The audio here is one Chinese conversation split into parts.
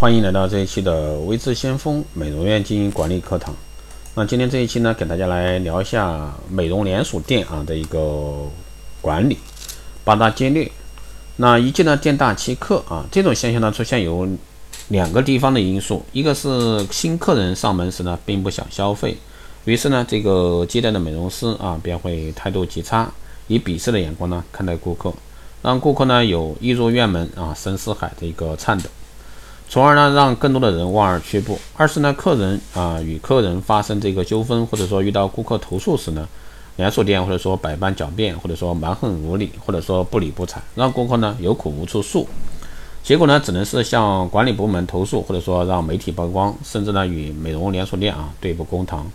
欢迎来到这一期的微智先锋美容院经营管理课堂。那今天这一期呢，给大家来聊一下美容连锁店啊的一个管理八大戒律。那一季呢，店大欺客啊，这种现象呢出现有两个地方的因素，一个是新客人上门时呢，并不想消费，于是呢，这个接待的美容师啊便会态度极差，以鄙视的眼光呢看待顾客，让顾客呢有一入院门啊深似海的一个颤抖。从而呢，让更多的人望而却步。二是呢，客人啊与客人发生这个纠纷，或者说遇到顾客投诉时呢，连锁店或者说百般狡辩，或者说蛮横无理，或者说不理不睬，让顾客呢有苦无处诉。结果呢，只能是向管理部门投诉，或者说让媒体曝光，甚至呢与美容连锁店啊对簿公堂。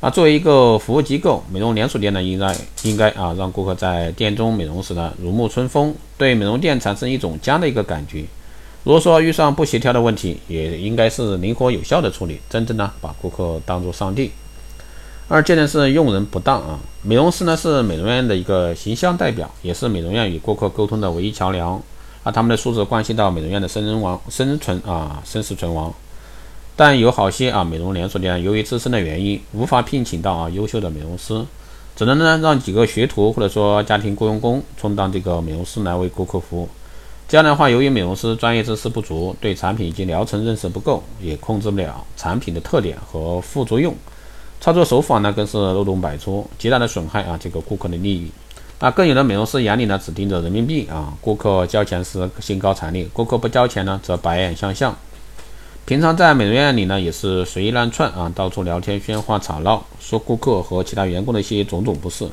那作为一个服务机构，美容连锁店呢应该应该啊让顾客在店中美容时呢如沐春风，对美容店产生一种家的一个感觉。如果说遇上不协调的问题，也应该是灵活有效的处理，真正呢把顾客当作上帝。二阶段是用人不当啊，美容师呢是美容院的一个形象代表，也是美容院与顾客沟通的唯一桥梁啊，他们的素质关系到美容院的生人亡生存啊生死存亡。但有好些啊美容连锁店由于自身的原因无法聘请到啊优秀的美容师，只能呢让几个学徒或者说家庭雇佣工充当这个美容师来为顾客服务。这样的话，由于美容师专业知识不足，对产品以及疗程认识不够，也控制不了产品的特点和副作用，操作手法呢更是漏洞百出，极大的损害啊这个顾客的利益。那更有的美容师眼里呢只盯着人民币啊，顾客交钱时兴高采烈，顾客不交钱呢则白眼相向。平常在美容院里呢也是随意乱窜啊，到处聊天喧哗吵闹，说顾客和其他员工的一些种种不是。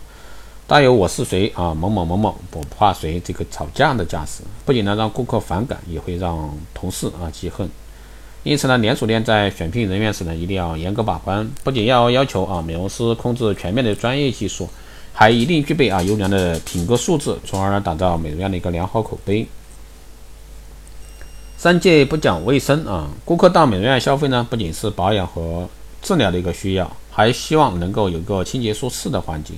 大有我是谁啊，某某某某不怕谁这个吵架的架势，不仅呢让顾客反感，也会让同事啊记恨。因此呢，连锁店在选聘人员时呢，一定要严格把关，不仅要要求啊美容师控制全面的专业技术，还一定具备啊优良的品格素质，从而呢打造美容院的一个良好口碑。三戒不讲卫生啊，顾客到美容院消费呢，不仅是保养和治疗的一个需要，还希望能够有个清洁舒适的环境。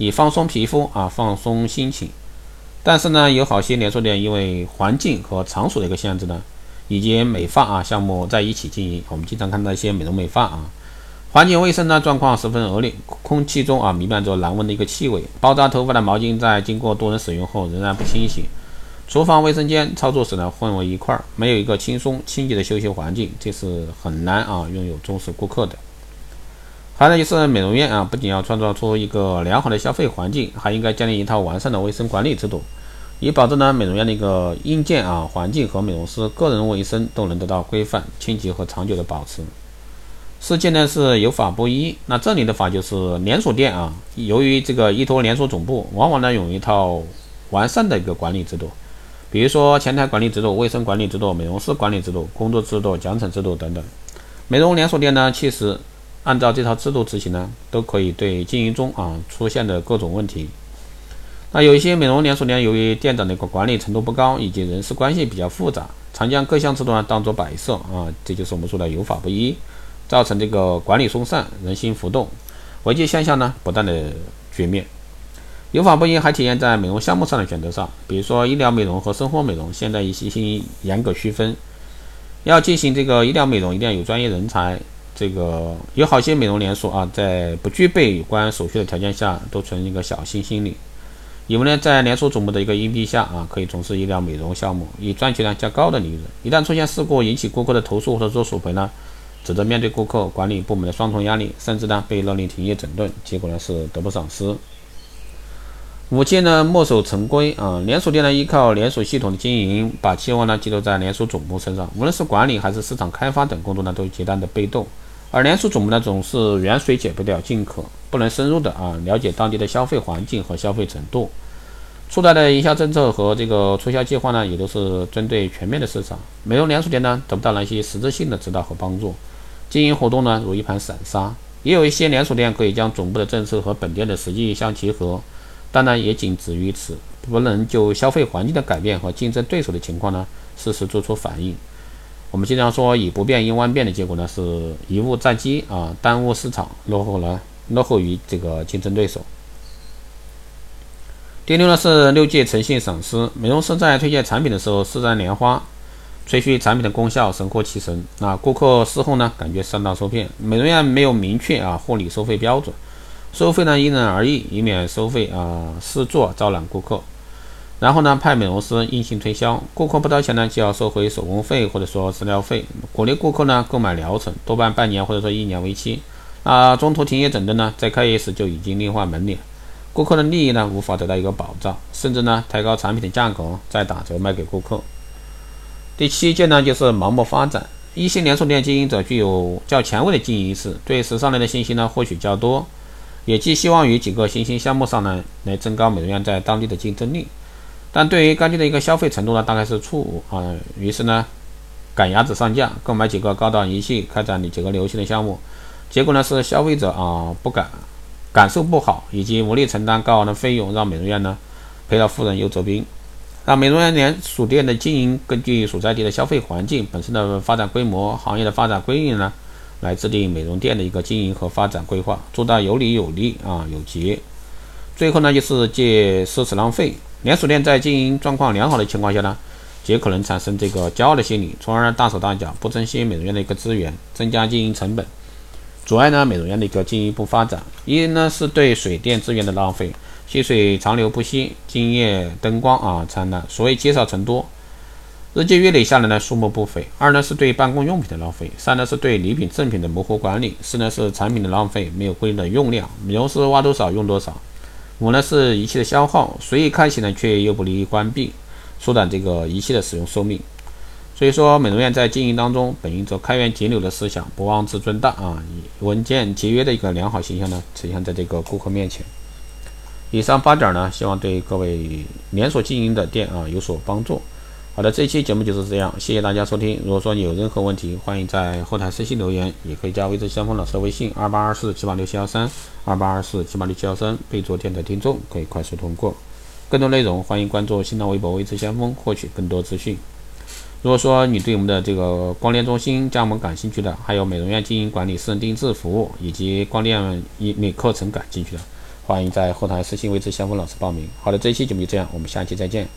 以放松皮肤啊，放松心情。但是呢，有好些连锁店因为环境和场所的一个限制呢，以及美发啊项目在一起经营，我们经常看到一些美容美发啊，环境卫生呢状况十分恶劣，空气中啊弥漫着难闻的一个气味，包扎头发的毛巾在经过多人使用后仍然不清洗，厨房卫生间操作室呢混为一块儿，没有一个轻松清洁的休息环境，这是很难啊拥有忠实顾客的。还有就是美容院啊，不仅要创造出一个良好的消费环境，还应该建立一套完善的卫生管理制度，以保证呢美容院的一个硬件啊环境和美容师个人卫生都能得到规范、清洁和长久的保持。四件呢是有法不依，那这里的法就是连锁店啊，由于这个依托连锁总部，往往呢有一套完善的一个管理制度，比如说前台管理制度、卫生管理制度、美容师管理制度、工作制度、奖惩制度等等。美容连锁店呢，其实。按照这套制度执行呢，都可以对经营中啊出现的各种问题。那有一些美容连锁店，由于店长的一个管理程度不高，以及人事关系比较复杂，常将各项制度呢当做摆设啊，这就是我们说的有法不依，造成这个管理松散、人心浮动、违纪现象呢不断的绝灭。有法不依还体现在美容项目上的选择上，比如说医疗美容和生活美容，现在一些新严格区分，要进行这个医疗美容，一定要有专业人才。这个有好些美容连锁啊，在不具备有关手续的条件下，都存一个侥幸心理，因为呢在连锁总部的一个荫蔽下啊，可以从事医疗美容项目，以赚取量较高的利润。一旦出现事故，引起顾客的投诉或者做索赔呢，只得面对顾客管理部门的双重压力，甚至呢被勒令停业整顿，结果呢是得不偿失。五戒呢墨守成规啊，连锁店呢依靠连锁系统的经营，把期望呢寄托在连锁总部身上，无论是管理还是市场开发等工作呢，都极端的被动。而连锁总部呢，总是远水解不了近渴，不能深入的啊了解当地的消费环境和消费程度，出台的营销政策和这个促销计划呢，也都是针对全面的市场。美容连锁店呢，得不到那些实质性的指导和帮助，经营活动呢，如一盘散沙。也有一些连锁店可以将总部的政策和本店的实际相结合，当然，也仅止于此，不能就消费环境的改变和竞争对手的情况呢，适时做出反应。我们经常说以不变应万变的结果呢，是贻误战机啊，耽误市场，落后了，落后于这个竞争对手。第六呢是六界诚信赏识，美容师在推荐产品的时候，施展莲花，吹嘘产品的功效神乎其神。那顾客事后呢，感觉上当受骗。美容院没有明确啊护理收费标准，收费呢因人而异，以免收费啊试做招揽顾客。然后呢，派美容师硬性推销，顾客不掏钱呢，就要收回手工费或者说治疗费。鼓励顾客呢购买疗程，多半半年或者说一年为期。那中途停业整顿呢，在开业时就已经另换门脸，顾客的利益呢无法得到一个保障，甚至呢抬高产品的价格再打折卖给顾客。第七件呢，就是盲目发展。一些连锁店经营者具有较前卫的经营意识，对时尚类的信息呢获取较多，也寄希望于几个新兴项目上呢来增高美容院在当地的竞争力。但对于当地的一个消费程度呢，大概是初五啊，于是呢赶鸭子上架，购买几个高档仪器，开展几个流行的项目，结果呢是消费者啊不敢感受不好，以及无力承担高昂的费用，让美容院呢赔了夫人又折兵。那美容院连锁店的经营，根据所在地的消费环境、本身的发展规模、行业的发展规律呢，来制定美容店的一个经营和发展规划，做到有理有利啊有节。最后呢，就是借奢侈浪费。连锁店在经营状况良好的情况下呢，也可能产生这个骄傲的心理，从而大手大脚，不珍惜美容院的一个资源，增加经营成本，阻碍呢美容院的一个进一步发展。一呢是对水电资源的浪费。溪水长流不息，今夜灯光啊灿烂，所以积少成多，日积月累下来呢，数目不菲。二呢是对办公用品的浪费，三呢是对礼品赠品的模糊管理，四呢是产品的浪费，没有规定的用量，美容师挖多少用多少。五呢是仪器的消耗，随意开启呢却又不利于关闭，缩短这个仪器的使用寿命。所以说，美容院在经营当中，本应着开源节流的思想，不忘自尊大啊，以稳健节约的一个良好形象呢，呈现在这个顾客面前。以上八点呢，希望对各位连锁经营的店啊有所帮助。好的，这期节目就是这样，谢谢大家收听。如果说你有任何问题，欢迎在后台私信留言，也可以加微之相锋老师的微信二八二四七八六七幺三二八二四七八六七幺三，备注电台听众，可以快速通过。更多内容，欢迎关注新浪微博微之相锋，获取更多资讯。如果说你对我们的这个光电中心加盟感兴趣的，还有美容院经营管理私人定制服务以及光电医美课程感兴趣的，欢迎在后台私信为之相锋老师报名。好的，这一期节目就这样，我们下期再见。